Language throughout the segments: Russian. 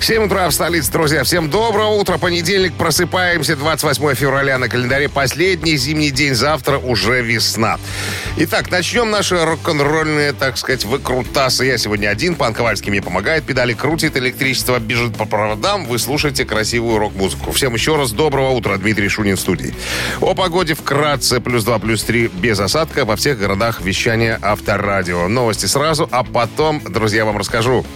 7 утра в столице, друзья. Всем доброго утра. Понедельник. Просыпаемся. 28 февраля на календаре. Последний зимний день. Завтра уже весна. Итак, начнем наши рок-н-ролльные, так сказать, выкрутасы. Я сегодня один. Пан Ковальский мне помогает. Педали крутит, электричество бежит по проводам. Вы слушаете красивую рок-музыку. Всем еще раз доброго утра. Дмитрий Шунин в студии. О погоде вкратце. Плюс 2, плюс 3 без осадка во всех городах вещания Авторадио. Новости сразу, а потом, друзья, вам расскажу.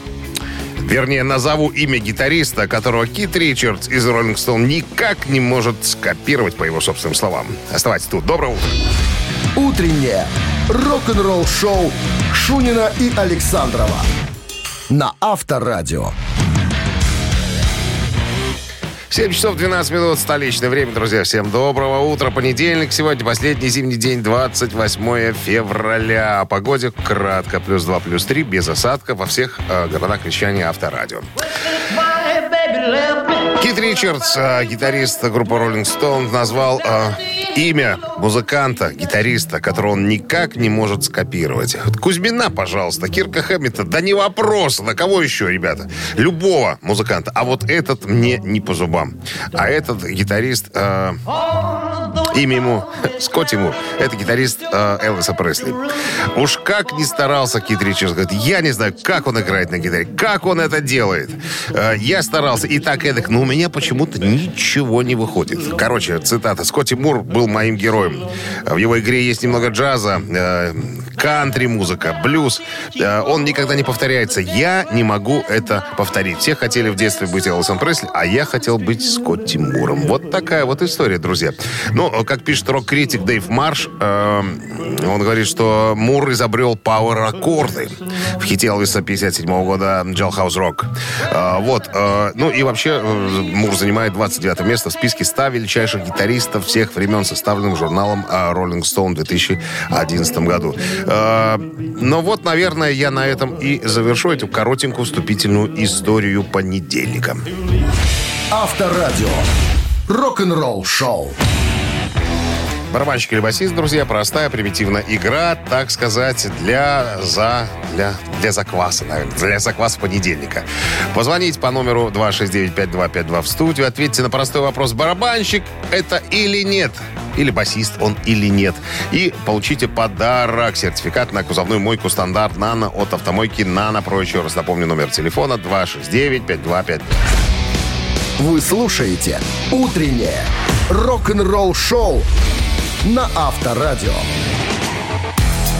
Вернее, назову имя гитариста, которого Кит Ричардс из Rolling Stone никак не может скопировать, по его собственным словам. Оставайтесь тут. Доброе утро. Утреннее рок-н-ролл-шоу Шунина и Александрова на Авторадио. 7 часов 12 минут, столичное время, друзья. Всем доброго утра. Понедельник сегодня, последний зимний день, 28 февраля. О погоде кратко. Плюс 2, плюс 3, без осадка во всех э, городах вещания Авторадио. Кит Ричардс, э, гитарист группы Rolling Stone, назвал э, имя музыканта, гитариста, которого он никак не может скопировать. Кузьмина, пожалуйста, Кирка Хэммита, да не вопрос, на кого еще, ребята? Любого музыканта. А вот этот мне не по зубам. А этот гитарист, э, имя ему Скотт Тимур, это гитарист э, Элвиса Пресли. Уж как не старался Кит Ричардс, говорит, я не знаю, как он играет на гитаре, как он это делает. Э, я старался и так эдак, но у меня почему-то ничего не выходит. Короче, цитата. Скотти Мур был моим героем. В его игре есть немного джаза, э, кантри-музыка, блюз. Э, он никогда не повторяется. Я не могу это повторить. Все хотели в детстве быть Элвисом Пресли, а я хотел быть Скотти Муром. Вот такая вот история, друзья. Ну, как пишет рок-критик Дэйв Марш, э, он говорит, что Мур изобрел пауэр-аккорды в хите Элвиса 57 года «Jailhouse Rock». Э, вот. Э, ну и вообще э, Мур занимает 29 место в списке 100 величайших гитаристов всех времен, составленным журналом э, Rolling Stone в 2011 году. Э, но вот, наверное, я на этом и завершу эту коротенькую вступительную историю понедельника. Авторадио. Рок-н-ролл шоу. Барабанщик или басист, друзья, простая, примитивная игра, так сказать, для, за, для, для закваса, наверное, для закваса понедельника. Позвоните по номеру 269-5252 в студию, ответьте на простой вопрос, барабанщик это или нет? Или басист он или нет. И получите подарок. Сертификат на кузовную мойку стандарт «Нано» от автомойки «Нано». Про еще раз напомню номер телефона 269-5252. Вы слушаете «Утреннее рок-н-ролл-шоу» на Авторадио.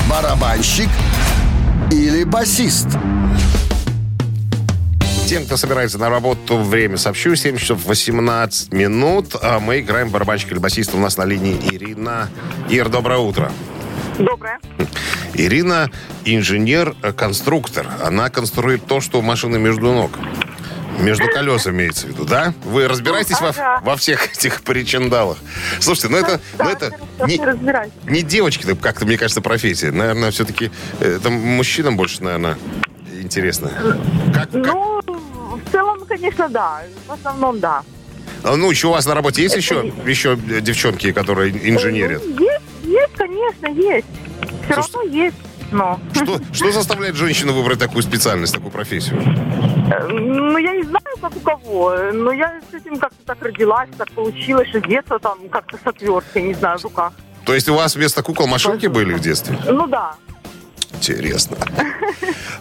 Барабанщик или басист? Тем, кто собирается на работу, время сообщу. 7 часов 18 минут. А мы играем в барабанщик или басиста. У нас на линии Ирина. Ир, доброе утро. Доброе. Ирина инженер-конструктор. Она конструирует то, что у машины между ног. Между колес имеется в виду, да? Вы разбираетесь во, Ага. во всех этих причиндалах? Слушайте, ну это, ну Да, это хорошо, не, не девочки, как-то, мне кажется, профессия. Наверное, все-таки это мужчинам больше, наверное, интересно. Как, как- Ну, в целом, конечно, да. В основном, да. А, Ну, еще у вас на работе есть еще, еще девчонки, которые инженерят? Ну, Есть, есть, конечно, есть. Все Слушайте- равно есть. Но. Что, что заставляет женщину выбрать такую специальность, такую профессию? Э, Ну, я не знаю, как у кого. Но я с этим как-то так родилась, так получилось, что детство там как-то с отверткой, не знаю, в руках. То есть у вас вместо кукол машинки были в детстве? Ну да. Интересно.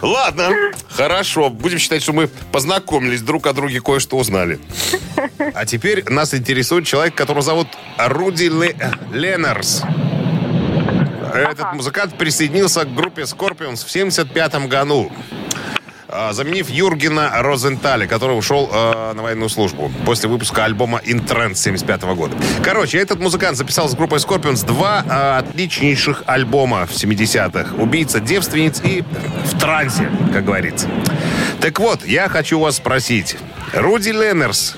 Ладно, хорошо. Будем считать, что мы познакомились друг о друге, кое-что узнали. А теперь нас интересует человек, которого зовут Руди Ле- Ленарс. Этот музыкант присоединился к группе Scorpions в 75 году. а, Заменив Юргена Розенталя, который ушел э, на военную службу после выпуска альбома In Trend 75 года. Короче, этот музыкант записал с группой Scorpions два э, отличнейших альбома в 70-х. «Убийца девственниц» и «В трансе», как говорится. Так вот, я хочу вас спросить. Руди Леннерс,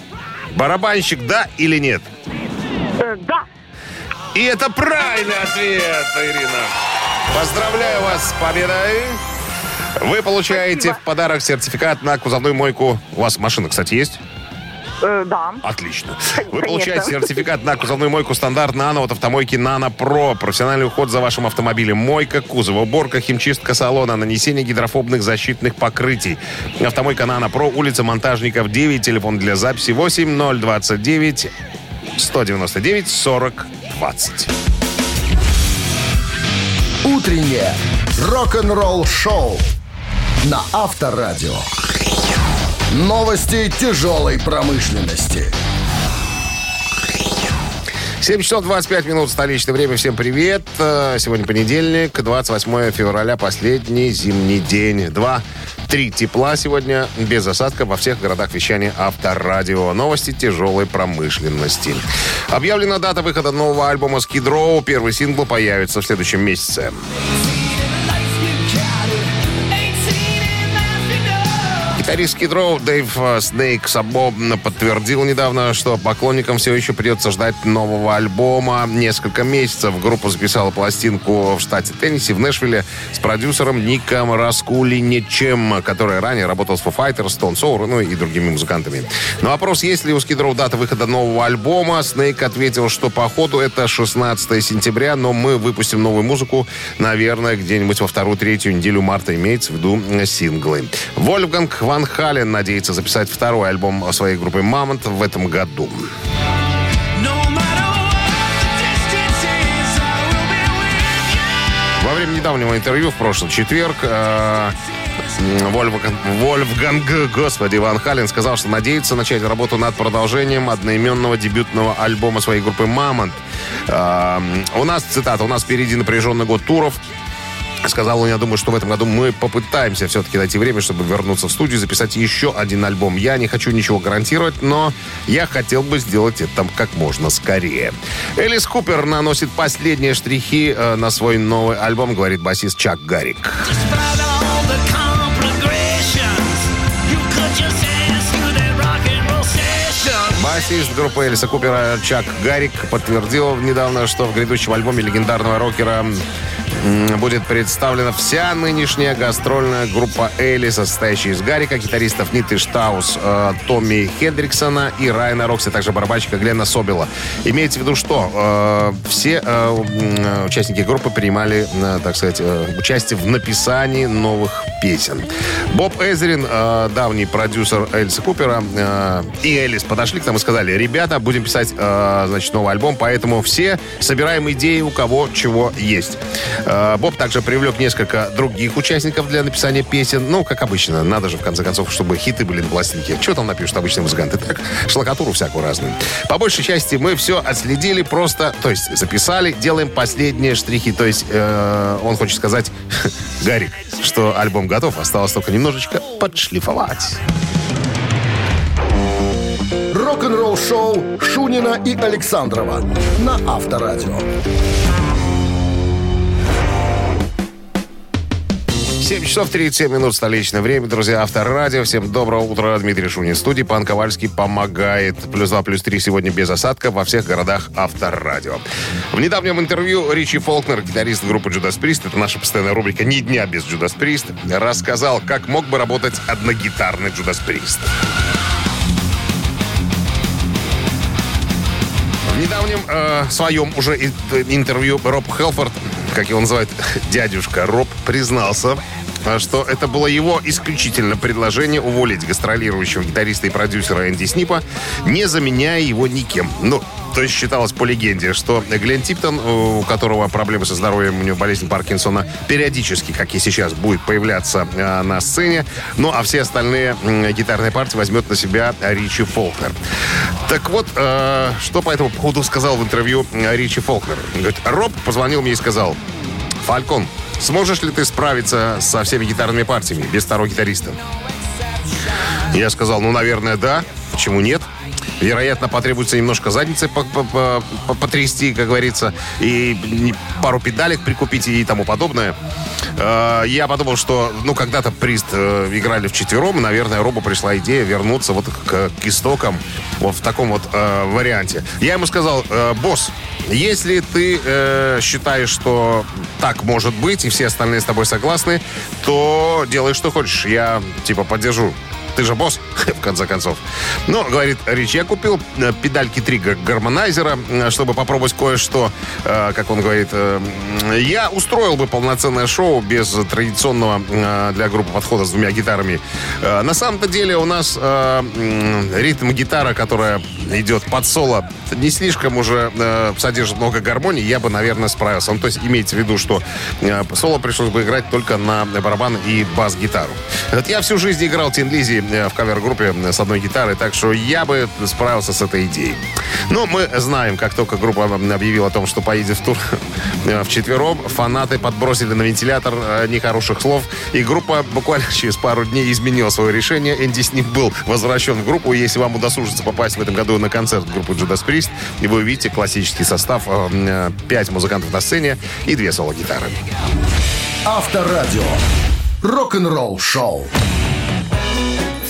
барабанщик, да или нет? Э, да. И это правильный ответ, Ирина. Поздравляю вас с победой. Вы получаете Спасибо. в подарок сертификат на кузовную мойку. У вас машина, кстати, есть? Э, да. Отлично. Конечно. Вы получаете сертификат на кузовную мойку стандарт «Нано» от автомойки «Нано Про». Профессиональный уход за вашим автомобилем. Мойка кузова, уборка, химчистка салона, нанесение гидрофобных защитных покрытий. Автомойка «Нано Про», улица Монтажников, 9, телефон для записи 8 029 199 40 20. Утреннее рок-н-ролл-шоу на Авторадио. Новости тяжелой промышленности. 7 часов 25 минут столичное время. Всем привет. Э, Сегодня понедельник, 28 февраля, последний зимний день. Два, три тепла сегодня, без осадка во всех городах вещания Авторадио. Новости тяжелой промышленности. Объявлена дата выхода нового альбома Skid. Первый сингл появится в следующем месяце. Гитарист Row Дэйв э, Снейк Сабо подтвердил недавно, что поклонникам все еще придется ждать нового альбома. Несколько месяцев группа записала пластинку в штате Теннесси, в Нэшвилле, с продюсером Ником Раскулиничем, который ранее работал с Foo Fighters, Stone Sour, ну и другими музыкантами. На вопрос, есть ли у Row дата выхода нового альбома, Снейк ответил, что по ходу это 16 сентября, но мы выпустим новую музыку, наверное, где-нибудь во вторую-третью неделю марта, имеется в виду э, синглы. Вольфганг Ван Хален надеется записать второй альбом своей группы «Мамонт» в этом году. Во время недавнего интервью в прошлый четверг э, Вольфганг, Вольфганг, господи, Ван Хален сказал, что надеется начать работу над продолжением одноименного дебютного альбома своей группы «Мамонт». Э, у нас, цитата, у нас впереди напряженный год туров, Сказал он, я думаю, что в этом году мы попытаемся все-таки найти время, чтобы вернуться в студию и записать еще один альбом. Я не хочу ничего гарантировать, но я хотел бы сделать это как можно скорее. Элис Купер наносит последние штрихи э, на свой новый альбом, говорит басист Чак Гарик. Басист группы Элиса Купера Чак Гарик подтвердил недавно, что в грядущем альбоме легендарного рокера будет представлена вся нынешняя гастрольная группа Элиса, состоящая из Гарика, гитаристов Ниты Штаус, э, Томми Хендриксона и Райана Рокси, а также барабанщика Глена Собила. Имеется в виду, что э, все э, участники группы принимали, так сказать, участие в написании новых песен. Боб Эзерин, давний продюсер Элиса Купера, и Элис подошли к нам и сказали, ребята, будем писать, значит, новый альбом, поэтому все собираем идеи, у кого чего есть. Э, Боб также привлек несколько других участников для написания песен. Ну, как обычно, надо же, в конце концов, чтобы хиты были на пластинке. Что там напишут обычные музыканты? Так, шлакатуру всякую разную. По большей части мы все отследили просто, то есть записали, делаем последние штрихи. То есть э, он хочет сказать, Гарик, что альбом готов, осталось только немножечко подшлифовать. Рок-н-ролл-шоу Шунина и Александрова на Авторадио. 7 часов 37 минут столичное время, друзья. Авторадио. Всем доброго утра. Дмитрий Шунин. Студии Пан Ковальский помогает. Плюс 2, плюс 3 сегодня без осадка во всех городах Авторадио. В недавнем интервью Ричи Фолкнер, гитарист группы Judas Priest, это наша постоянная рубрика «Ни дня без Judas Priest», рассказал, как мог бы работать одногитарный Judas Priest. В недавнем э, своем уже интервью Роб Хелфорд, как его называют дядюшка Роб, признался, что это было его исключительно предложение уволить гастролирующего гитариста и продюсера Энди Снипа, не заменяя его никем. Ну, то есть считалось по легенде, что Глен Типтон, у которого проблемы со здоровьем, у него болезнь Паркинсона, периодически, как и сейчас, будет появляться э, на сцене. Ну, а все остальные гитарные партии возьмет на себя Ричи Фолкнер. Так вот, э, что по этому поводу сказал в интервью э, Ричи Фолкнер? Говорит, Роб позвонил мне и сказал, Фалькон, сможешь ли ты справиться со всеми гитарными партиями без второго гитариста? Я сказал, ну, наверное, да. Почему нет? Вероятно, потребуется немножко задницы по- по- по- по- потрясти, как говорится, и пару педалек прикупить и тому подобное. Э, Я подумал, что, ну, когда-то Прист э, играли в четвером, и, наверное, Робу пришла идея вернуться вот к, к истокам вот в таком вот э, варианте. Я ему сказал, «Э, босс, если ты э, считаешь, что так может быть, и все остальные с тобой согласны, то делай, что хочешь. Я, типа, поддержу Ты же босс, в конце концов. Но, говорит Рич, я купил э, педальки три гармонайзера, э, чтобы попробовать кое-что, э, как он говорит. Я устроил бы полноценное шоу без традиционного для группы подхода с двумя гитарами. На самом-то деле у нас ритм гитара, которая идет под соло, не слишком уже содержит много гармонии. Я бы, наверное, справился. Ну, то есть имейте в виду, что соло пришлось бы играть только на барабан и бас-гитару. Я всю жизнь играл Тин Лизи в кавер-группе с одной гитарой, так что я бы справился с этой идеей. Но мы знаем, как только группа объявила о том, что поедет в тур в четвером, фанаты подбросили на вентилятор э, нехороших слов, и группа буквально через пару дней изменила свое решение. Энди Снип был возвращен в группу. Если вам удосужится попасть в этом году на концерт группы Judas Priest, и вы увидите классический состав, э, пять музыкантов на сцене и две соло-гитары. Авторадио. Рок-н-ролл шоу.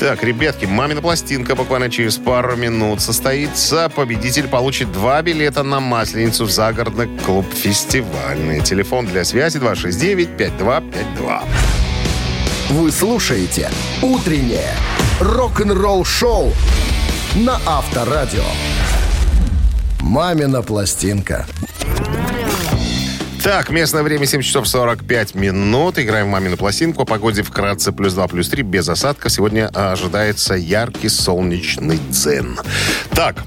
Так, ребятки, мамина пластинка буквально через пару минут состоится. Победитель получит два билета на Масленицу в загородный клуб «Фестивальный». Телефон для связи 269-5252. Вы слушаете «Утреннее рок-н-ролл-шоу» на Авторадио. «Мамина пластинка». Так, местное время 7 часов 45 минут. Играем в мамину пластинку. О погоде вкратце плюс 2, плюс 3. Без осадка. Сегодня ожидается яркий солнечный дзен. Так,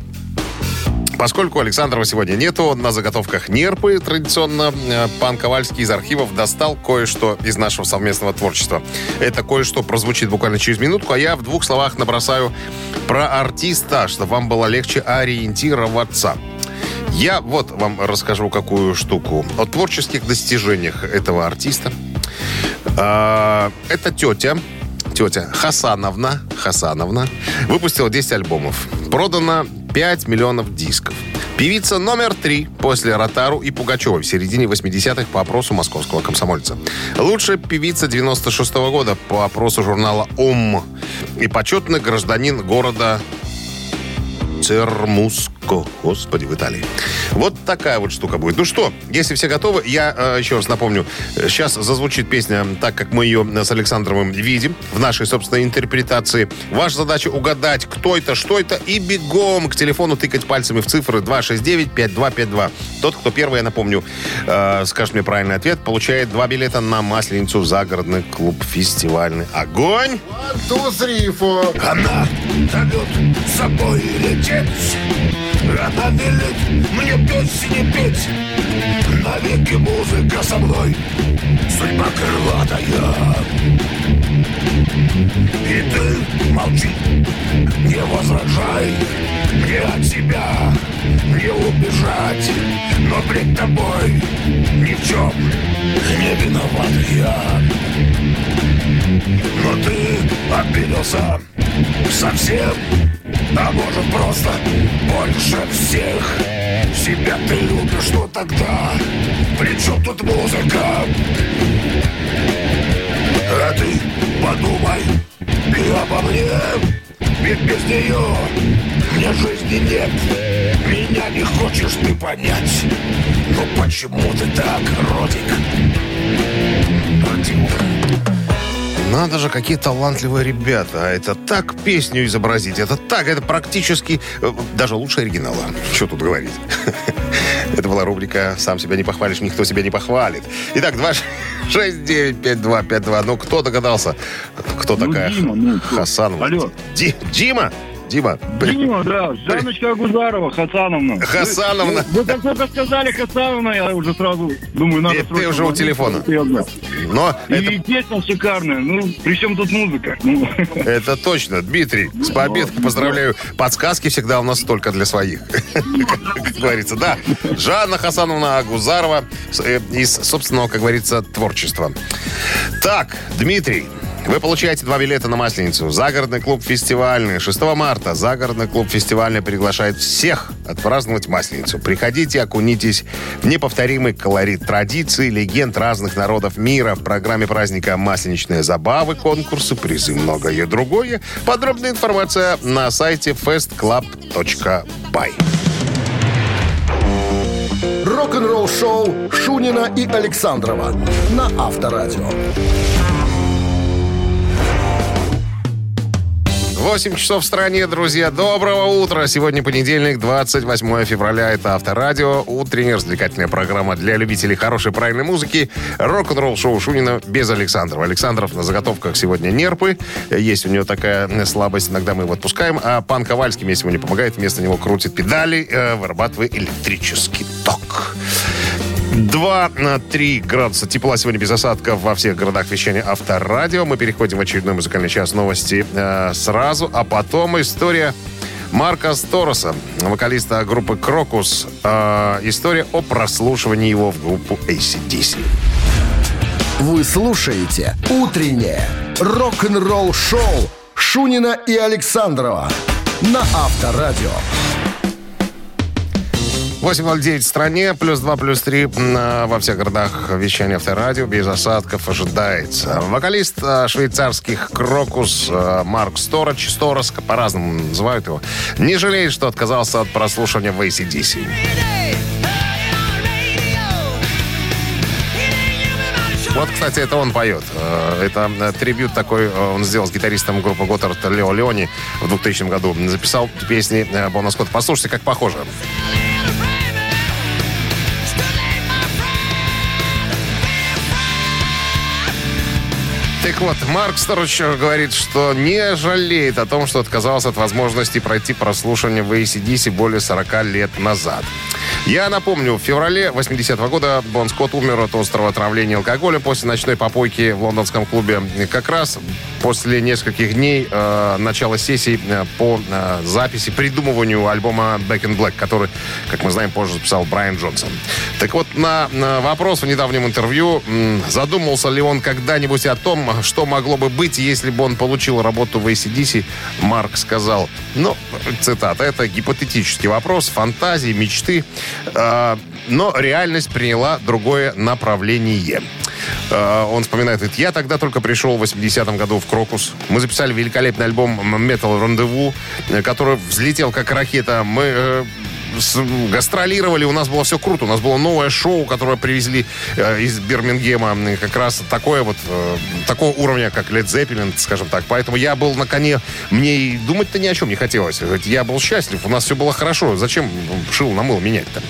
Поскольку Александрова сегодня нету, на заготовках нерпы традиционно э, пан Ковальский из архивов достал кое-что из нашего совместного творчества. Это кое-что прозвучит буквально через минутку, а я в двух словах набросаю про артиста, чтобы вам было легче ориентироваться. Я вот вам расскажу какую штуку. О творческих достижениях этого артиста. А, это тетя, тетя Хасановна, Хасановна выпустила 10 альбомов. Продано 5 миллионов дисков. Певица номер три после Ротару и Пугачева в середине 80-х по опросу московского комсомольца. Лучшая певица 96 -го года по опросу журнала «Ом». И почетный гражданин города Цермуско. Господи, в Италии. Вот такая вот штука будет. Ну что, если все готовы, я э, еще раз напомню. Сейчас зазвучит песня так, как мы ее с Александровым видим, в нашей собственной интерпретации. Ваша задача угадать, кто это, что это, и бегом к телефону тыкать пальцами в цифры 269-5252. Тот, кто первый, я напомню, э, скажет мне правильный ответ, получает два билета на Масленицу в загородный клуб фестивальный. Огонь! Тузрифу! Она зовет с собой лететь Она велит мне петь и петь. Навеки музыка со мной Судьба крылатая. И ты молчи, не возражай Мне от тебя не убежать. Но пред тобой ни в чем не виноват я. Но ты обиделся совсем а может просто больше всех Себя ты любишь, что тогда При чем тут музыка? А ты подумай и обо мне Ведь без нее мне жизни нет Меня не хочешь ты понять Но почему ты так, Родик? Родик надо же, какие талантливые ребята. А это так песню изобразить. Это так, это практически э, даже лучше оригинала. Что тут говорить? Это была рубрика «Сам себя не похвалишь, никто себя не похвалит». Итак, 269-5252. Ну, кто догадался, кто ну, такая Дима, ну, Хасанова? Алло. Ди, Дима? Дима. Дима, да. Жанночка Агузарова, Хасановна. Хасановна. Вы, вы как только сказали Хасановна, я уже сразу думаю, надо... И ты уже у телефона. Но И это... песня шикарная. Ну, при чем тут музыка? Ну. Это точно. Дмитрий, с победой поздравляю. Подсказки всегда у нас только для своих. Как говорится, да. Жанна Хасановна Агузарова э, из собственного, как говорится, творчества. Так, Дмитрий, вы получаете два билета на Масленицу. Загородный клуб «Фестивальный». 6 марта загородный клуб «Фестивальный» приглашает всех отпраздновать Масленицу. Приходите, окунитесь в неповторимый колорит традиций, легенд разных народов мира. В программе праздника масленичные забавы, конкурсы, призы, многое другое. Подробная информация на сайте festclub.by. Рок-н-ролл шоу Шунина и Александрова на Авторадио. 8 часов в стране, друзья. Доброго утра. Сегодня понедельник, 28 февраля. Это Авторадио. Утренняя развлекательная программа для любителей хорошей правильной музыки. Рок-н-ролл шоу Шунина без Александрова. Александров на заготовках сегодня нерпы. Есть у него такая слабость. Иногда мы его отпускаем. А пан Ковальский мне сегодня помогает. Вместо него крутит педали, э, вырабатывая электрический ток. 2-3 градуса тепла сегодня без осадков во всех городах вещания Авторадио. Мы переходим в очередной музыкальный час новости э, сразу, а потом история Марка Стороса, вокалиста группы «Крокус». Э, история о прослушивании его в группу ACDC. Вы слушаете «Утреннее рок-н-ролл-шоу» Шунина и Александрова на Авторадио. 8.09 в стране, плюс 2, плюс 3 во всех городах вещания авторадио без осадков ожидается. Вокалист а, швейцарских Крокус а, Марк Сторож, Сторос, по-разному называют его, не жалеет, что отказался от прослушивания в ACDC. Вот, кстати, это он поет. Э, это э, трибют такой э, он сделал с гитаристом группы Готтард Лео Леони в 2000 году. Записал песни Бона Скотта. Послушайте, как похоже. Так вот, Марк Сторож говорит, что не жалеет о том, что отказался от возможности пройти прослушивание в ACDC более 40 лет назад. Я напомню, в феврале 80-го года Бон Скотт умер от острого отравления алкоголя после ночной попойки в лондонском клубе. Как раз после нескольких дней э, начала сессии э, по э, записи, придумыванию альбома Back in Black, который, как мы знаем, позже записал Брайан Джонсон. Так вот, на, на вопрос в недавнем интервью, задумался ли он когда-нибудь о том, что могло бы быть, если бы он получил работу в ACDC, Марк сказал, ну, цитата, это гипотетический вопрос, фантазии, мечты, э, но реальность приняла другое направление. Э, он вспоминает, говорит, я тогда только пришел в 80-м году в Крокус. Мы записали великолепный альбом Metal Rendezvous, э, который взлетел как ракета. Мы э, гастролировали, у нас было все круто. У нас было новое шоу, которое привезли э, из Бирмингема. Как раз такое вот, э, такого уровня, как Led Zeppelin, скажем так. Поэтому я был на коне. Мне и думать-то ни о чем не хотелось. Я был счастлив, у нас все было хорошо. Зачем шил на мыл менять-то?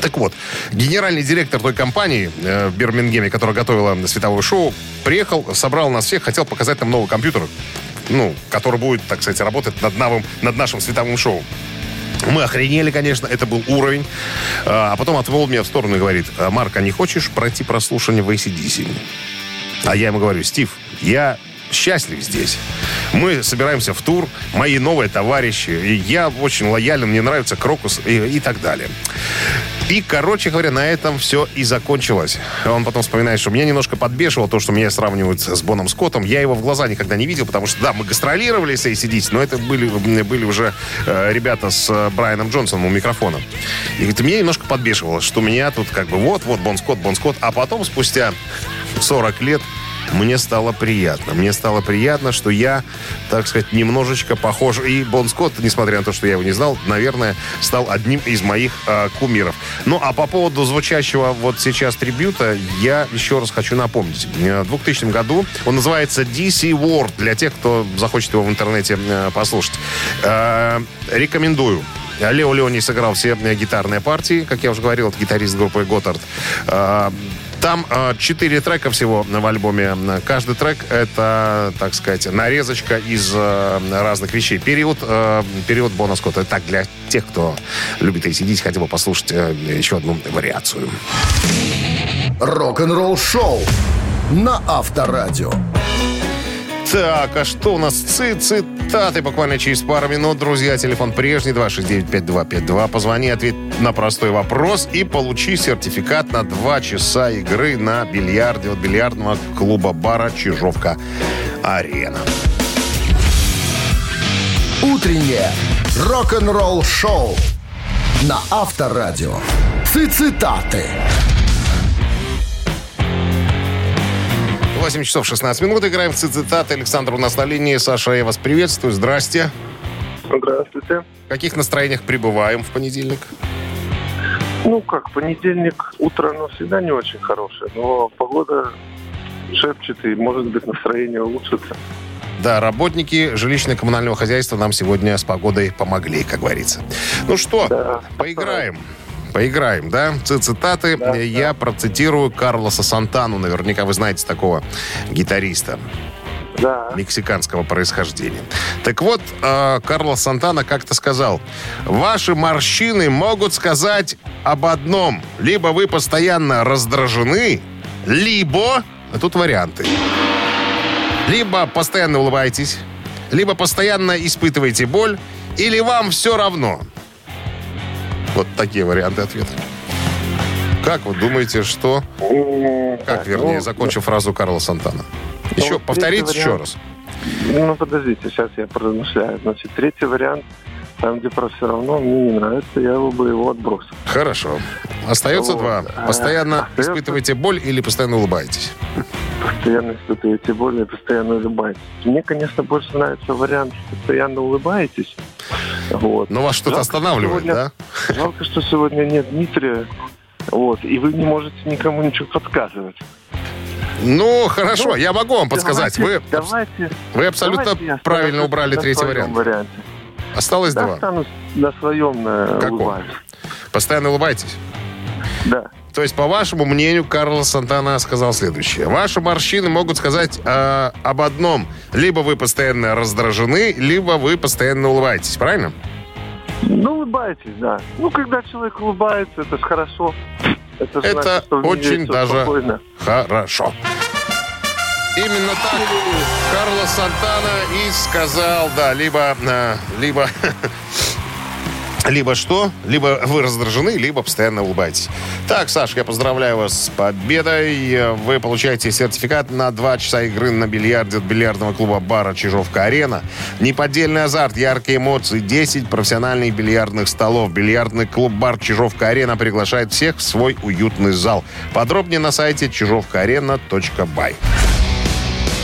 Так вот, генеральный директор той компании э, в Бирмингеме, которая готовила световое шоу, приехал, собрал нас всех, хотел показать нам новый компьютер, ну, который будет, так сказать, работать над, новым, над нашим световым шоу. Мы охренели, конечно, это был уровень. А, а потом отвел меня в сторону и говорит, «А, Марк, а не хочешь пройти прослушивание в ACDC? А я ему говорю, Стив, я счастлив здесь. Мы собираемся в тур, мои новые товарищи, и я очень лоялен, мне нравится Крокус и, и так далее. И, короче говоря, на этом все и закончилось. Он потом вспоминает, что меня немножко подбешивало то, что меня сравнивают с Боном Скоттом. Я его в глаза никогда не видел, потому что, да, мы гастролировали с ACDC, но это были, были уже э, ребята с э, Брайаном Джонсоном у микрофона. И говорит, меня немножко подбешивало, что меня тут как бы вот-вот Бон Скотт, Бон Скотт, а потом спустя 40 лет мне стало приятно. Мне стало приятно, что я, так сказать, немножечко похож. И Бон Скотт, несмотря на то, что я его не знал, наверное, стал одним из моих э, кумиров. Ну, а по поводу звучащего вот сейчас трибюта, я еще раз хочу напомнить. В 2000 году он называется DC World, для тех, кто захочет его в интернете э, послушать. Э, рекомендую. Лео Леони сыграл все гитарные партии, как я уже говорил, это гитарист группы Готард. Там э, четыре трека всего в альбоме. Каждый трек — это, так сказать, нарезочка из э, разных вещей. Период, э, период Бона Скотта. Так, для тех, кто любит и сидеть, хотел бы послушать еще одну вариацию. Рок-н-ролл шоу на Авторадио. Так, а что у нас? Цитаты буквально через пару минут. Друзья, телефон прежний 269-5252. Позвони, ответь на простой вопрос и получи сертификат на 2 часа игры на бильярде от бильярдного клуба-бара «Чижовка-Арена». Утреннее рок-н-ролл шоу на Авторадио. Цитаты. 8 часов 16 минут. Играем в цитаты. Александр у нас на линии. Саша, я вас приветствую. Здрасте. Здравствуйте. В каких настроениях пребываем в понедельник? Ну, как, понедельник, утро, но всегда не очень хорошее. Но погода шепчет, и, может быть, настроение улучшится. Да, работники жилищно-коммунального хозяйства нам сегодня с погодой помогли, как говорится. Ну что, Да. поиграем. Поиграем, да? Цитаты. Я процитирую Карлоса Сантану. Наверняка вы знаете такого гитариста Да. мексиканского происхождения. Так вот, э, Карлос Сантана как-то сказал, ваши морщины могут сказать об одном. Либо вы постоянно раздражены, либо... А тут варианты. Либо постоянно улыбаетесь, либо постоянно испытываете боль, или вам все равно. Вот такие варианты ответа. Как вы думаете, что... М, Как, вернее, ну, закончу фразу Карла Сантана. Еще вот повторите еще раз. Ну, подождите, сейчас я поразмышляю. Значит, третий вариант, там, где про все равно, мне не нравится, я бы его отбросил. Хорошо. Остается Вот. два. А, Постоянно остается- испытываете боль или постоянно улыбаетесь? Постоянно испытываете боль и постоянно улыбаетесь. Мне, конечно, больше нравится вариант «постоянно улыбаетесь». Вот. Но вас что-то Жалко, останавливает, сегодня- да? Жалко, что сегодня нет Дмитрия. Вот, и вы не можете никому ничего подсказывать. Ну, хорошо, Ну, я могу вам подсказать. Давайте, Вы, давайте, вы абсолютно давайте правильно убрали третий вариант. варианте. Осталось Да, два. останусь на своем э, улыбаюсь. Постоянно улыбаетесь? Да. То есть, по вашему мнению, Карлос Сантана сказал следующее. Ваши морщины могут сказать э, об одном. Либо вы постоянно раздражены, либо вы постоянно улыбаетесь. Правильно? Ну, улыбайтесь, да. Ну, когда человек улыбается, это же хорошо. Это, Это значит, очень даже- спокойно. Хорошо. Именно так Карлос Сантана и сказал, да, либо, э, либо, либо что, либо вы раздражены, либо постоянно улыбаетесь. Так, Саш, я поздравляю вас с победой. Вы получаете сертификат на два часа игры на бильярде от бильярдного клуба бара «Чижовка-арена». Неподдельный азарт, яркие эмоции, 10 профессиональных бильярдных столов. Бильярдный клуб бар «Чижовка-арена» приглашает всех в свой уютный зал. Подробнее на сайте чижовкаарена.бай.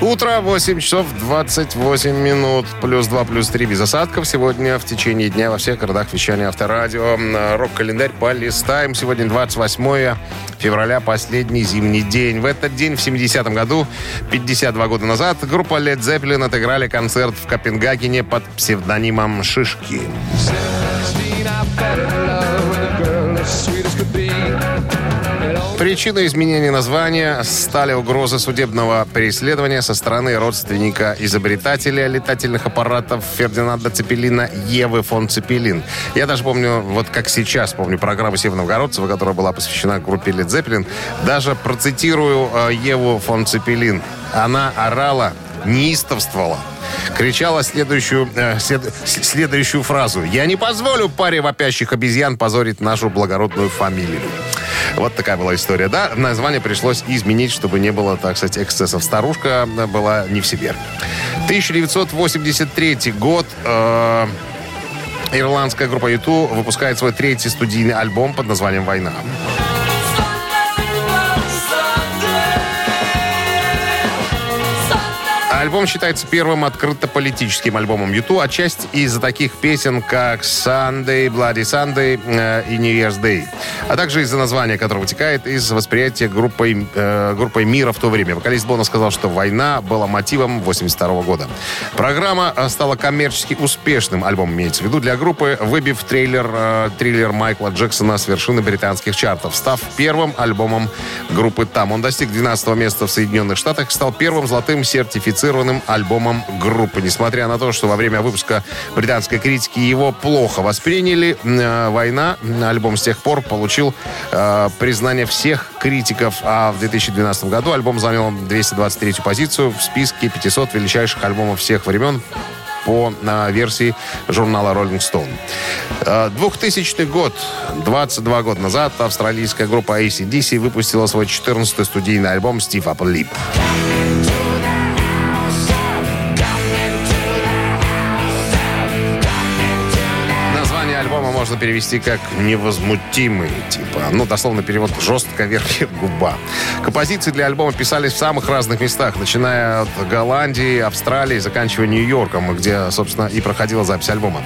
Утро, 8 часов 28 минут. Плюс 2, плюс 3 без осадков. Сегодня в течение дня во всех городах вещания авторадио. Рок-календарь полистаем. Сегодня 28 февраля, последний зимний день. В этот день, в 70-м году, 52 года назад, группа Led Zeppelin отыграли концерт в Копенгагене под псевдонимом «Шишки». Причиной изменения названия стали угрозы судебного преследования со стороны родственника изобретателя летательных аппаратов Фердинанда Цепелина Евы фон Цепелин. Я даже помню, вот как сейчас помню программу Северного Городцева, которая была посвящена группе Led Zeppelin. Даже процитирую э, Еву фон Цепелин. Она орала, неистовствовала. Кричала следующую, э, след- следующую фразу. «Я не позволю паре вопящих обезьян позорить нашу благородную фамилию». Вот такая была история. Да, название пришлось изменить, чтобы не было, так сказать, эксцессов. Старушка была не в себе. 1983 год. э, Ирландская группа Юту выпускает свой третий студийный альбом под названием «Война». Альбом считается первым открыто политическим альбомом Юту, отчасти из-за таких песен, как Sunday, Bloody Sunday э, и New Year's Day, а также из-за названия, которое вытекает из восприятия группой, э, группой мира в то время. Вокалист Бона сказал, что «Война» была мотивом 82 года. Программа э, стала коммерчески успешным альбомом, имеется в виду, для группы, выбив трейлер, э, триллер Майкла Джексона с вершины британских чартов, став первым альбомом группы «Там». Он достиг 12 места в Соединенных Штатах стал первым золотым сертифицированным альбомом группы. Несмотря на то, что во время выпуска британской критики его плохо восприняли, э, «Война» альбом с тех пор получил э, признание всех критиков, а в 2012 году альбом занял 223 позицию в списке 500 величайших альбомов всех времен по э, версии журнала Rolling Stone. Э, 2000 год, 22 года назад, австралийская группа ACDC выпустила свой 14-й студийный альбом «Steve Upper Lip». Перевести как «невозмутимый», типа. Ну, дословно перевод «жестко верхняя губа». Композиции для альбома писались в самых разных местах, начиная от Голландии, Австралии, заканчивая Нью-Йорком, где, собственно, и проходила запись альбома.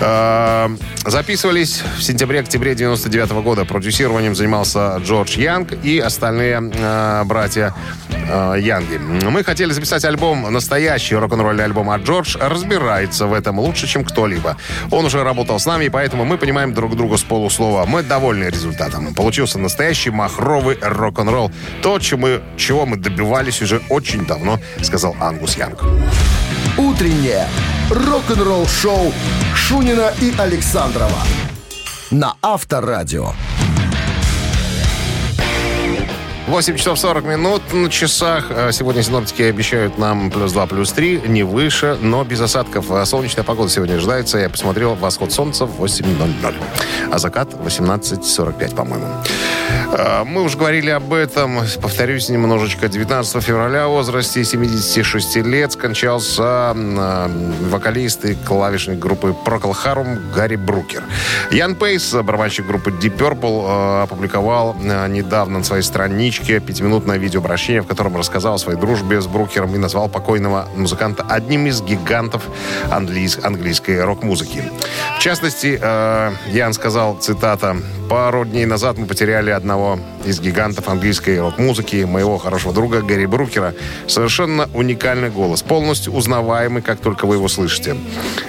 Э, записывались в сентябре-октябре 99 года. Продюсированием занимался Джордж Янг и остальные э, братья э, Янги. Мы хотели записать альбом, настоящий рок-н-ролльный альбом, а Джордж разбирается в этом лучше, чем кто-либо. Он уже работал с нами, и поэтому мы понимаем друг друга с полуслова. Мы довольны результатом. Получился настоящий махровый рок-н-ролл. То, чему, чего мы добивались уже очень давно, сказал Ангус Янг. Утреннее рок-н-ролл-шоу Шунина и Александрова на Авторадио. 8 часов 40 минут на часах. Э, Сегодня синоптики обещают нам плюс 2, плюс 3, не выше, но без осадков. Э, Солнечная погода сегодня ожидается. Я посмотрел восход солнца в 8.00, а закат 18.45, по-моему. Э, Мы уже говорили об этом. Повторюсь немножечко. 19 февраля в возрасте 76 лет скончался э, вокалист и клавишник группы Procol Harum Гарри Брукер. Ян Пейс, барабанщик группы Deep Purple, э, опубликовал недавно на своей страничке пятиминутное видеообращение, в котором рассказал о своей дружбе с Брукером и назвал покойного музыканта одним из гигантов английс- английской рок-музыки. В частности, Ян сказал, цитата, «Пару дней назад мы потеряли одного из гигантов английской рок-музыки, моего хорошего друга Гэри Брукера. Совершенно уникальный голос, полностью узнаваемый, как только вы его слышите.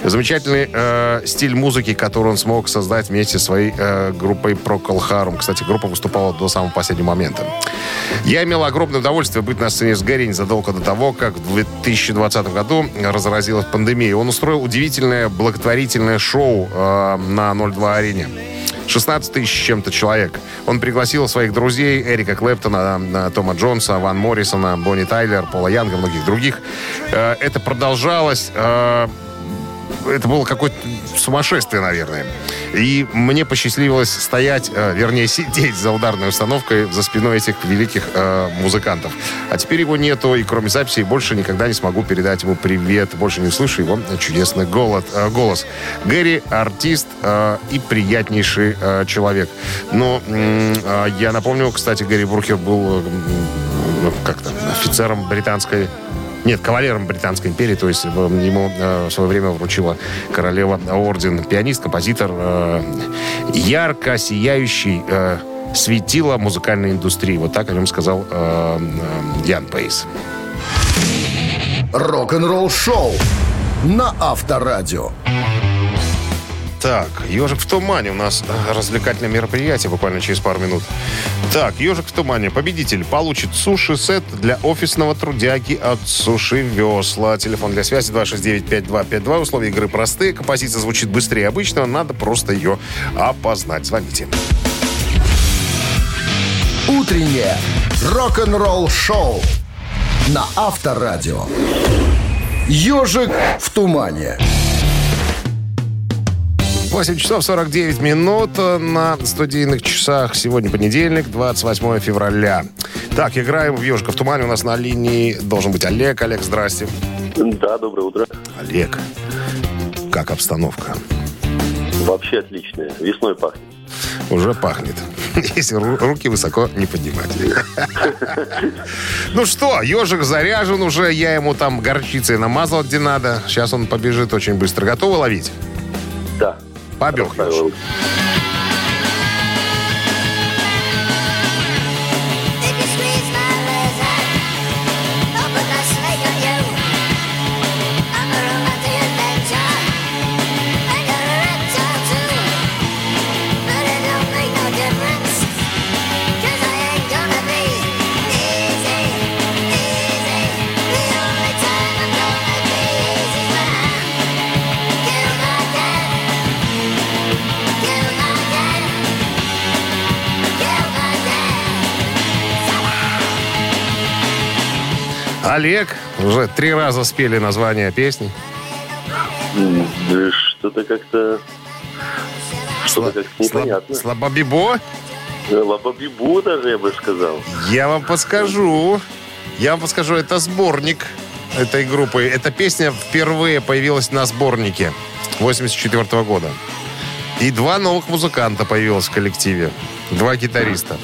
Замечательный э, стиль музыки, который он смог создать вместе со своей э, группой Procol Harum. Кстати, группа выступала до самого последнего момента. Я имел огромное удовольствие быть на сцене с Гэри незадолго до того, как в 2020 году разразилась пандемия. Он устроил удивительное благотворительное шоу э, на 02 арене. 16 тысяч чем-то человек. Он пригласил своих друзей Эрика Клэптона, э, Тома Джонса, Ван Моррисона, Бонни Тайлер, Пола Янга, многих других. Э, Это продолжалось э, это было какое-то сумасшествие, наверное. И мне посчастливилось стоять, э, вернее, сидеть за ударной установкой за спиной этих великих э, музыкантов. А теперь его нету, и кроме записи больше никогда не смогу передать ему привет. Больше не услышу его чудесный голод, э, голос. Гэри – артист э, и приятнейший э, человек. Но э, я напомню, кстати, Гэри Брухер был э, как-то офицером британской нет, кавалером Британской империи, то есть э, ему э, в свое время вручила королева орден. Пианист, композитор, э, ярко сияющий э, светило музыкальной индустрии. Вот так о нем сказал э, э, Ян Пейс. Рок-н-ролл-шоу на Авторадио. Так, «Ежик в тумане» у нас развлекательное мероприятие буквально через пару минут. Так, «Ежик в тумане». Победитель получит суши-сет для офисного трудяги от Суши Весла. Телефон для связи 269-5252. Условия игры простые. Композиция звучит быстрее обычного. Надо просто ее опознать. Звоните. Утреннее рок-н-ролл-шоу на Авторадио. Ежик в тумане. 8 часов 49 минут на студийных часах. Сегодня понедельник, 28 февраля. Так, играем в «Ежика в тумане». У нас на линии должен быть Олег. Олег, здрасте. Да, доброе утро. Олег, как обстановка? Вообще отличная. Весной пахнет. Уже пахнет. Если ру- руки высоко не поднимать. Ну что, ежик заряжен уже. Я ему там горчицей намазал где надо. Сейчас он побежит очень быстро. Готовы ловить? Да. Побег Олег, уже три раза спели название песни. Что-то как-то... Что-то как-то непонятно. Слабобибо? Лабабибу даже, я бы сказал. Я вам подскажу. Я вам подскажу, это сборник этой группы. Эта песня впервые появилась на сборнике 84 года. И два новых музыканта появилось в коллективе. Два гитариста.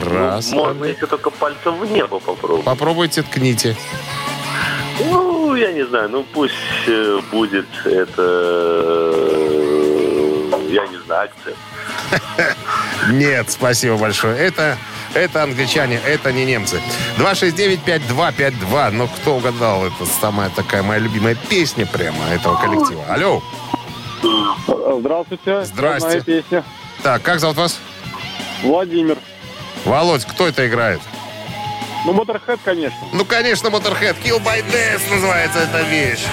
Раз. Можно, если только пальцем в небо попробовать. Попробуйте, ткните. Ну, я не знаю, ну пусть э, будет это, э, я не знаю, акцент. Нет, спасибо большое. Это, это англичане, это не немцы. 269-5252. Ну, кто угадал? Это самая такая моя любимая песня прямо этого коллектива. Алло. Здравствуйте. Здрасте. Моя песня. Так, как зовут вас? Владимир. Володь, кто это играет? Ну, Моторхед, конечно. Ну, конечно, Motorhead. Kill by Death называется эта вещь.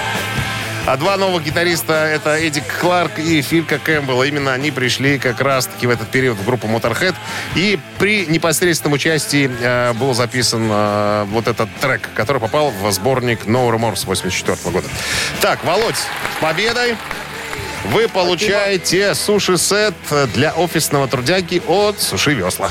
А два новых гитариста — это Эдик Кларк и Филька Кэмпбелл. Именно они пришли как раз-таки в этот период в группу Motorhead. И при непосредственном участии э, был записан э, вот этот трек, который попал в сборник No Remorse 84 года. Так, Володь, с победой! Вы получаете суши-сет для офисного трудяги от Суши Весла.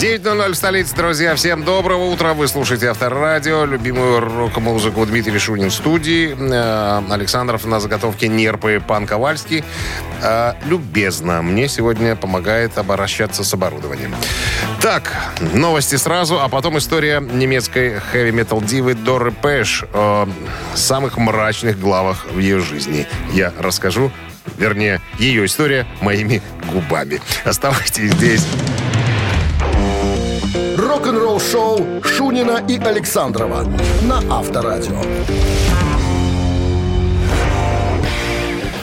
9.00 в столице, друзья. Всем доброго утра. Вы слушаете Авторадио. Любимую рок-музыку Дмитрий Шунин в студии. Э, Александров на заготовке нерпы Пан Ковальский. Э, любезно мне сегодня помогает обращаться с оборудованием. Так, новости сразу, а потом история немецкой хэви-метал дивы Доры Пэш о самых мрачных главах в ее жизни. Я расскажу, вернее, ее история моими губами. Оставайтесь здесь. Рок-н-ролл-шоу Шунина и Александрова на Авторадио.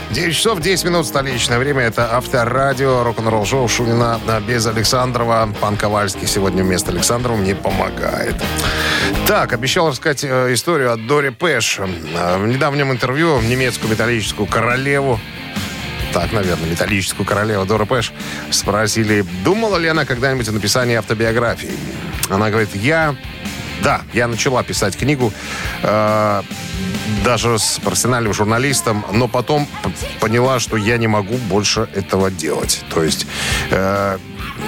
9 часов 10 минут столичное время. Это авторадио, рок-н-ролл шоу Шунина а без Александрова. Пан Ковальский сегодня вместо Александрова мне помогает. Так, обещал рассказать э, историю от Дори Пэш. Э, В недавнем интервью немецкую металлическую королеву так, наверное, металлическую королеву Дора Пэш спросили, думала ли она когда-нибудь о написании автобиографии. Она говорит, я... Да, я начала писать книгу э, даже с профессиональным журналистом, но потом поняла, что я не могу больше этого делать. То есть э,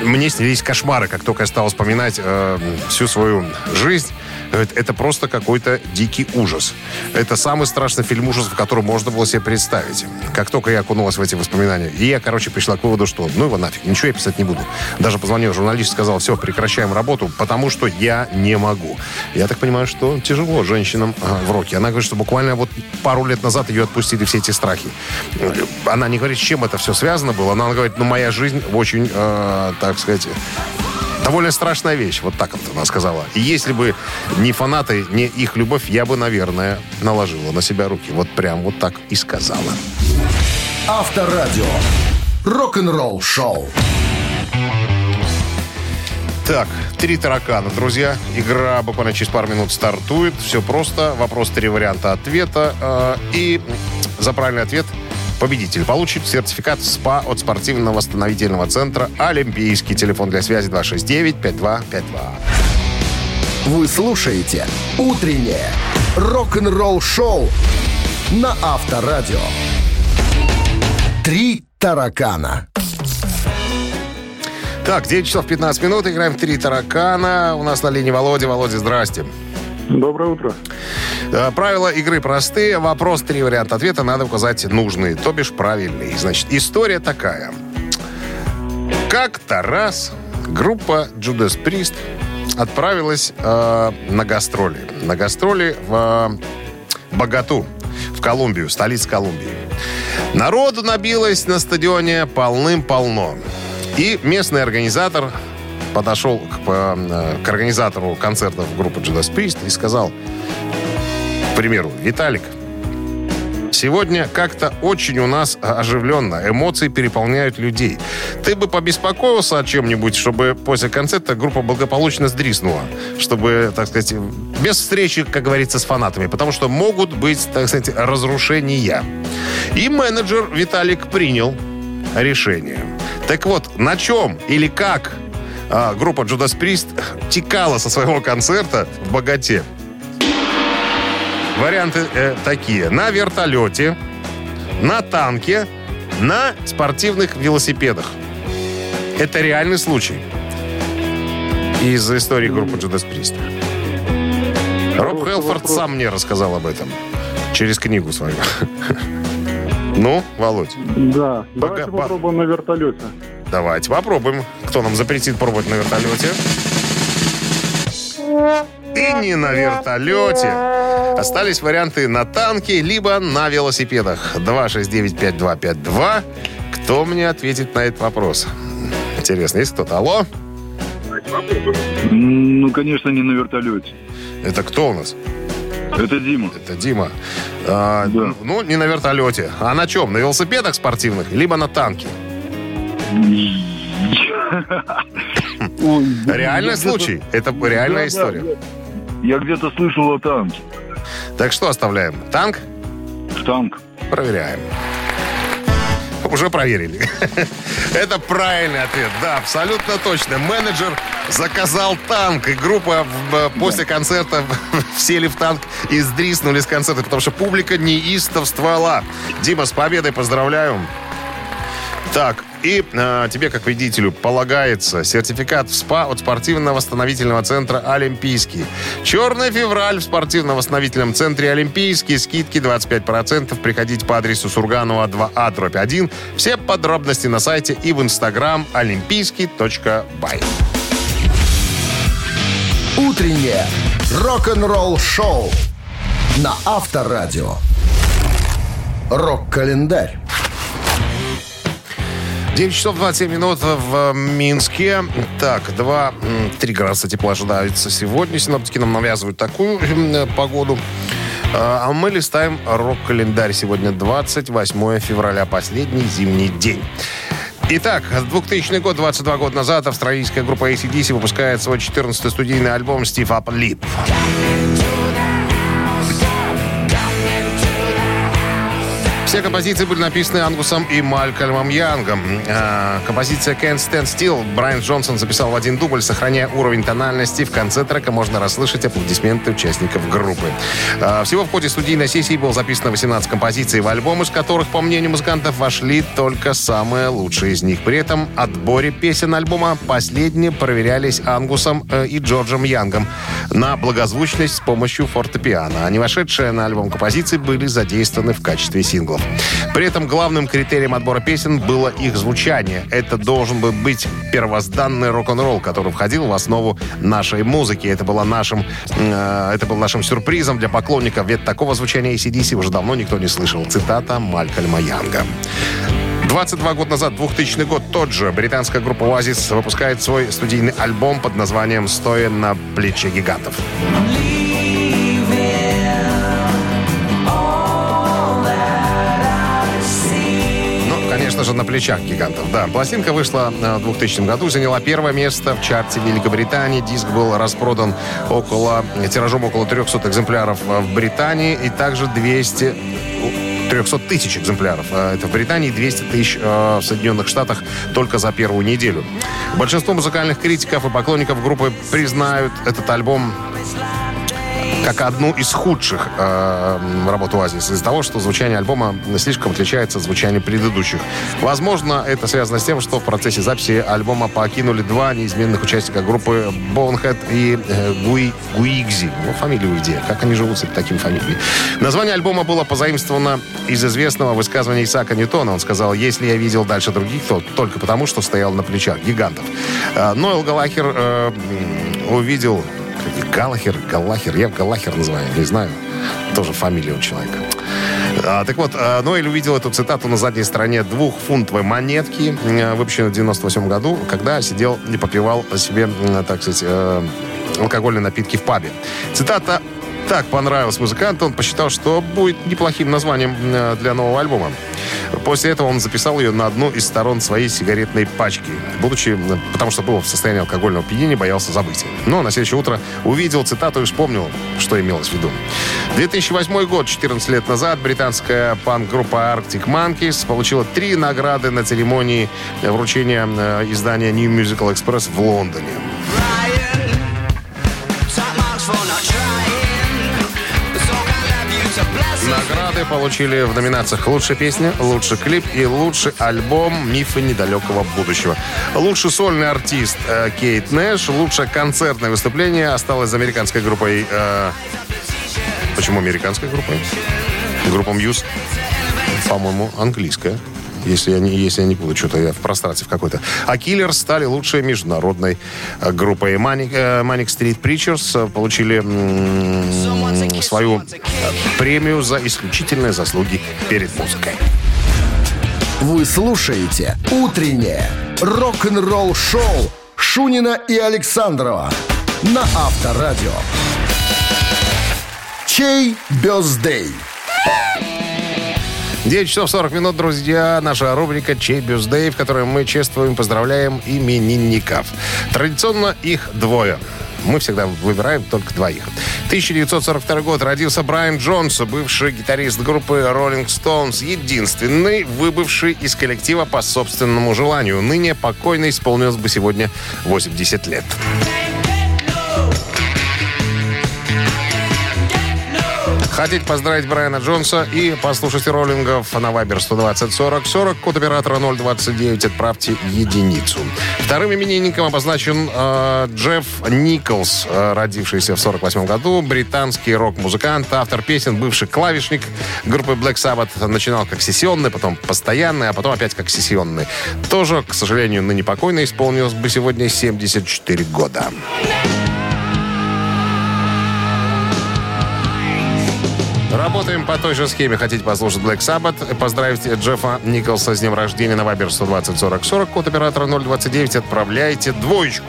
мне снились кошмары, как только я стал вспоминать э, всю свою жизнь. Говорит, Это просто какой-то дикий ужас. Это самый страшный фильм ужасов, который можно было себе представить. Как только я окунулась в эти воспоминания. И я, короче, пришла к выводу, что ну его нафиг, ничего я писать не буду. Даже позвонил журналист, сказал, все, прекращаем работу, потому что я не могу. Я так понимаю, что тяжело женщинам в роке. Она говорит, что буквально вот пару лет назад ее отпустили все эти страхи. Она не говорит, с чем это все связано было, но она говорит, ну моя жизнь очень, э, так сказать, довольно страшная вещь. Вот так вот она сказала. И если бы не фанаты, не их любовь, я бы, наверное, наложила на себя руки. Вот прям вот так и сказала. Авторадио. Рок-н-ролл-шоу. Так, три таракана, друзья. Игра буквально через пару минут стартует. Все просто. Вопрос, три варианта ответа. Э, И за правильный ответ победитель получит сертификат СПА от спортивно-восстановительного центра «Олимпийский». Телефон для связи 269-5252. Вы слушаете «Утреннее рок-н-ролл-шоу» на Авторадио. Три таракана. Так, 9 часов 15 минут. Играем в три таракана. У нас на линии Володя. Володя, здрасте. Доброе утро. Э, Правила игры простые. Вопрос, три варианта ответа. Надо указать нужные, то бишь правильные. Значит, история такая. Как-то раз группа Judas Priest отправилась э, на гастроли. На гастроли в э, Богату, в Колумбию, столицу Колумбии. Народу набилось на стадионе полным-полно. И местный организатор подошел к, э, к организатору концертов группы Judas Priest и сказал, примеру, Виталик, Сегодня как-то очень у нас оживленно. Эмоции переполняют людей. Ты бы побеспокоился о чем-нибудь, чтобы после концерта группа благополучно сдриснула. Чтобы, так сказать, без встречи, как говорится, с фанатами. Потому что могут быть, так сказать, разрушения. И менеджер Виталик принял решение. Так вот, на чем или как а, группа Judas Priest текала со своего концерта в Богате? Варианты э, такие. На вертолете, на танке, на спортивных велосипедах. Это реальный случай. Из истории группы Judas Priest. Роб Хелфорд сам мне рассказал об этом. Через книгу свою. Ну, Володь, Да, давайте по- попробуем на вертолете. давайте попробуем. Кто нам запретит пробовать на вертолете? И не на вертолете. Остались варианты на танке, либо на велосипедах. 269-5252. Кто мне ответит на этот вопрос? Интересно, есть кто-то? Алло? Ну, конечно, не на вертолете. Это кто у нас? Это Дима. Это Дима. А, Да. Ну, не на вертолете. А на чем? На велосипедах спортивных, либо на танке? Ой, Реальный случай. Это реальная история. Я где-то слышал о танке. Так что оставляем? Танк? Танк. Проверяем. Уже проверили. Это правильный ответ. Да, абсолютно точно. Менеджер заказал танк, и группа э, после концерта сели в танк и сдриснули с концерта, потому что публика неистовствовала. Дима, с победой поздравляю. Так, и э, тебе, как водителю, полагается сертификат в СПА от спортивно-восстановительного центра «Олимпийский». Черный февраль в спортивно-восстановительном центре «Олимпийский». Скидки 25%. Приходите по адресу Сурганова 2А, дробь 1. Все подробности на сайте и в инстаграм олимпийский.бай. Утреннее рок-н-ролл-шоу на Авторадио. Рок-календарь. 9 часов 27 минут в Минске. Так, 2, 3 градуса тепла ожидается сегодня. Синоптики нам навязывают такую м, погоду. А а мы листаем рок-календарь. Сегодня 28 февраля, последний зимний день. Итак, 2000 год, 22 года назад, австралийская группа ACDC выпускает свой 14-й студийный альбом «Steve Up Lip». Все композиции были написаны Ангусом и Малькольмом Янгом. А, композиция «Can't Stand Still» Брайан Джонсон записал в один дубль, сохраняя уровень тональности. В конце трека можно расслышать аплодисменты участников группы. А, всего в ходе студийной сессии было записано 18 композиций в альбом, из которых, по мнению музыкантов, вошли только самые лучшие из них. При этом отборе песен альбома последние проверялись Ангусом э, и Джорджем Янгом на благозвучность с помощью фортепиано. Не вошедшие на альбом композиции были задействованы в качестве При этом главным критерием отбора песен было их звучание. Это должен был быть первозданный рок-н-ролл, который входил в основу нашей музыки. Это было нашим, э, это был нашим сюрпризом для поклонников, ведь такого звучания ACDC уже давно никто не слышал. Цитата Малькольма Янга. 22 года назад, 2000 год, тот же британская группа Oasis выпускает свой студийный альбом под названием «Стоя на плече гигантов». Ну, конечно же, на плечах гигантов. Да, пластинка вышла э, в 2000 году, заняла первое место в чарте Великобритании. Диск был распродан около, тиражом около 300 экземпляров э, в Британии и также 200 300 тысяч экземпляров. Э, Это в Британии, 200 тысяч в Соединенных Штатах только за первую неделю. Большинство музыкальных критиков и поклонников группы признают этот альбом как одну из худших э, работ Oasis из-за того, что звучание альбома слишком отличается от звучания предыдущих. Возможно, это связано с тем, что в процессе записи альбома покинули два неизменных участника группы Bonehead и э, Гуи, Гуигзи. Ну, фамилию где? Как они живут с такими фамилиями? Название альбома было позаимствовано из известного высказывания Исаака Ньютона. Он сказал, если я видел дальше других, то только потому, что стоял на плечах гигантов. Э, Ноэл Галахер э, увидел Галахер, Галахер, я Галахер называю, не знаю. Тоже фамилия у человека. А, так вот, а, Ноэль увидел эту цитату на задней стороне двухфунтовой монетки, выпущенной в 98 году, когда сидел и попивал себе, так сказать, э, алкогольные напитки в пабе. Цитата так понравилась музыканту, он посчитал, что будет неплохим названием э, для нового альбома. После этого он записал ее на одну из сторон своей сигаретной пачки, будучи, потому что был в состоянии алкогольного опьянения, боялся забыть. Но на следующее утро увидел цитату и вспомнил, что имелось в виду. 2008 год, 14 лет назад, британская панк-группа Arctic Monkeys получила три награды на церемонии вручения э, издания New Musical Express в Лондоне. Музыканты получили в номинациях «Лучшая песня», «Лучший клип» и «Лучший альбом «Мифы недалекого будущего». Лучший сольный артист э, Кейт Нэш, лучшее концертное выступление осталось за американской группой... э, почему американской группой? Группа Мьюз, по-моему, английская. Если я, не, если я не буду, что-то я в прострации в какой-то. А Киллер стали лучшей международной э, группой. Manic, Manic Street Preachers получили м, свою э, премию за исключительные заслуги перед музыкой. Вы слушаете «Утреннее рок-н-ролл-шоу» Шунина и Александрова на Авторадио. Чей бездей? 9 часов 40 минут, друзья. Наша рубрика «Чей бюздей», в которой мы чествуем, поздравляем именинников. Традиционно их двое. Мы всегда выбираем только двоих. 1942 год родился Брайан Джонс, бывший гитарист группы Rolling Stones, единственный выбывший из коллектива по собственному желанию. Ныне покойно исполнилось бы сегодня 80 лет. Хотите поздравить Брайана Джонса и послушать роллингов на Вайбер 120 40 40, код оператора 029, отправьте единицу. Вторым именинником обозначен э, Джефф Николс, э, родившийся в 48 году, британский рок-музыкант, автор песен, бывший клавишник группы Black Sabbath. Начинал как сессионный, потом постоянный, а потом опять как сессионный. Тоже, к сожалению, ныне покойно исполнилось бы сегодня 74 года. Работаем по той же схеме. Хотите послушать Black Sabbath? Поздравить Джеффа Николса с днем рождения на Вайбер 120 40 40, код оператора 029. Отправляйте двоечку.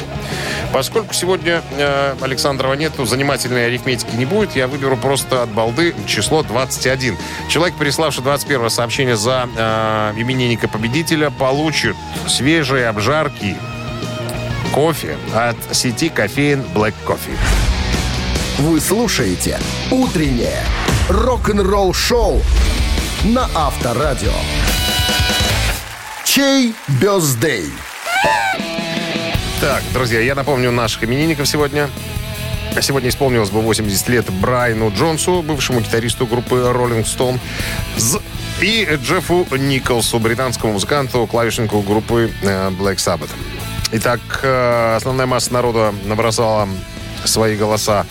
Поскольку сегодня э, Александрова нету, занимательной арифметики не будет, я выберу просто от балды число 21. Человек, приславший 21 сообщение за э, именинника победителя, получит свежие обжарки кофе от сети кофеин Black Coffee. Вы слушаете «Утреннее рок-н-ролл-шоу» на Авторадио. Чей бездей? Так, друзья, я напомню наших именинников сегодня. Сегодня исполнилось бы 80 лет Брайану Джонсу, бывшему гитаристу группы Rolling Stone, и Джеффу Николсу, британскому музыканту, клавишнику группы э, Black Sabbath. Итак, э, основная масса народа набросала свои голоса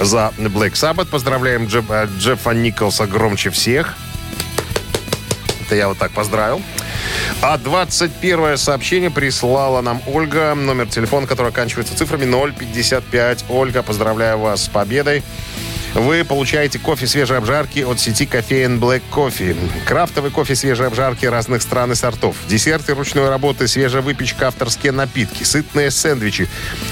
за Black Sabbath. Поздравляем Джеф- э, Джеффа Николса громче всех. Это я вот так поздравил. А 21 сообщение прислала нам Ольга. Номер телефона, который оканчивается цифрами 055. Ольга, поздравляю вас с победой. Вы получаете кофе свежей обжарки от сети кофеин Black Coffee. Крафтовый кофе свежей обжарки разных стран и сортов. Десерты ручной работы, свежая выпечка, авторские напитки, сытные сэндвичи.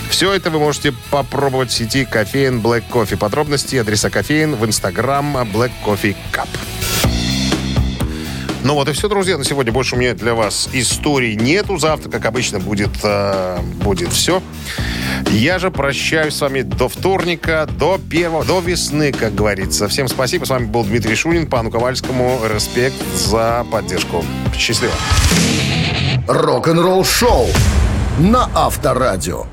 Все это вы можете попробовать в сети кофеин Black Coffee. Подробности адреса кофеин в инстаграм Black Coffee Cup. Ну вот и все, друзья. На сегодня больше у меня для вас историй нету. Завтра, как обычно, будет, э, будет все. Я же прощаюсь с вами до вторника, до первого, до весны, как говорится. Всем спасибо. С вами был Дмитрий Шунин. Пану Ковальскому респект за поддержку. Счастливо. Рок-н-ролл-шоу на Авторадио.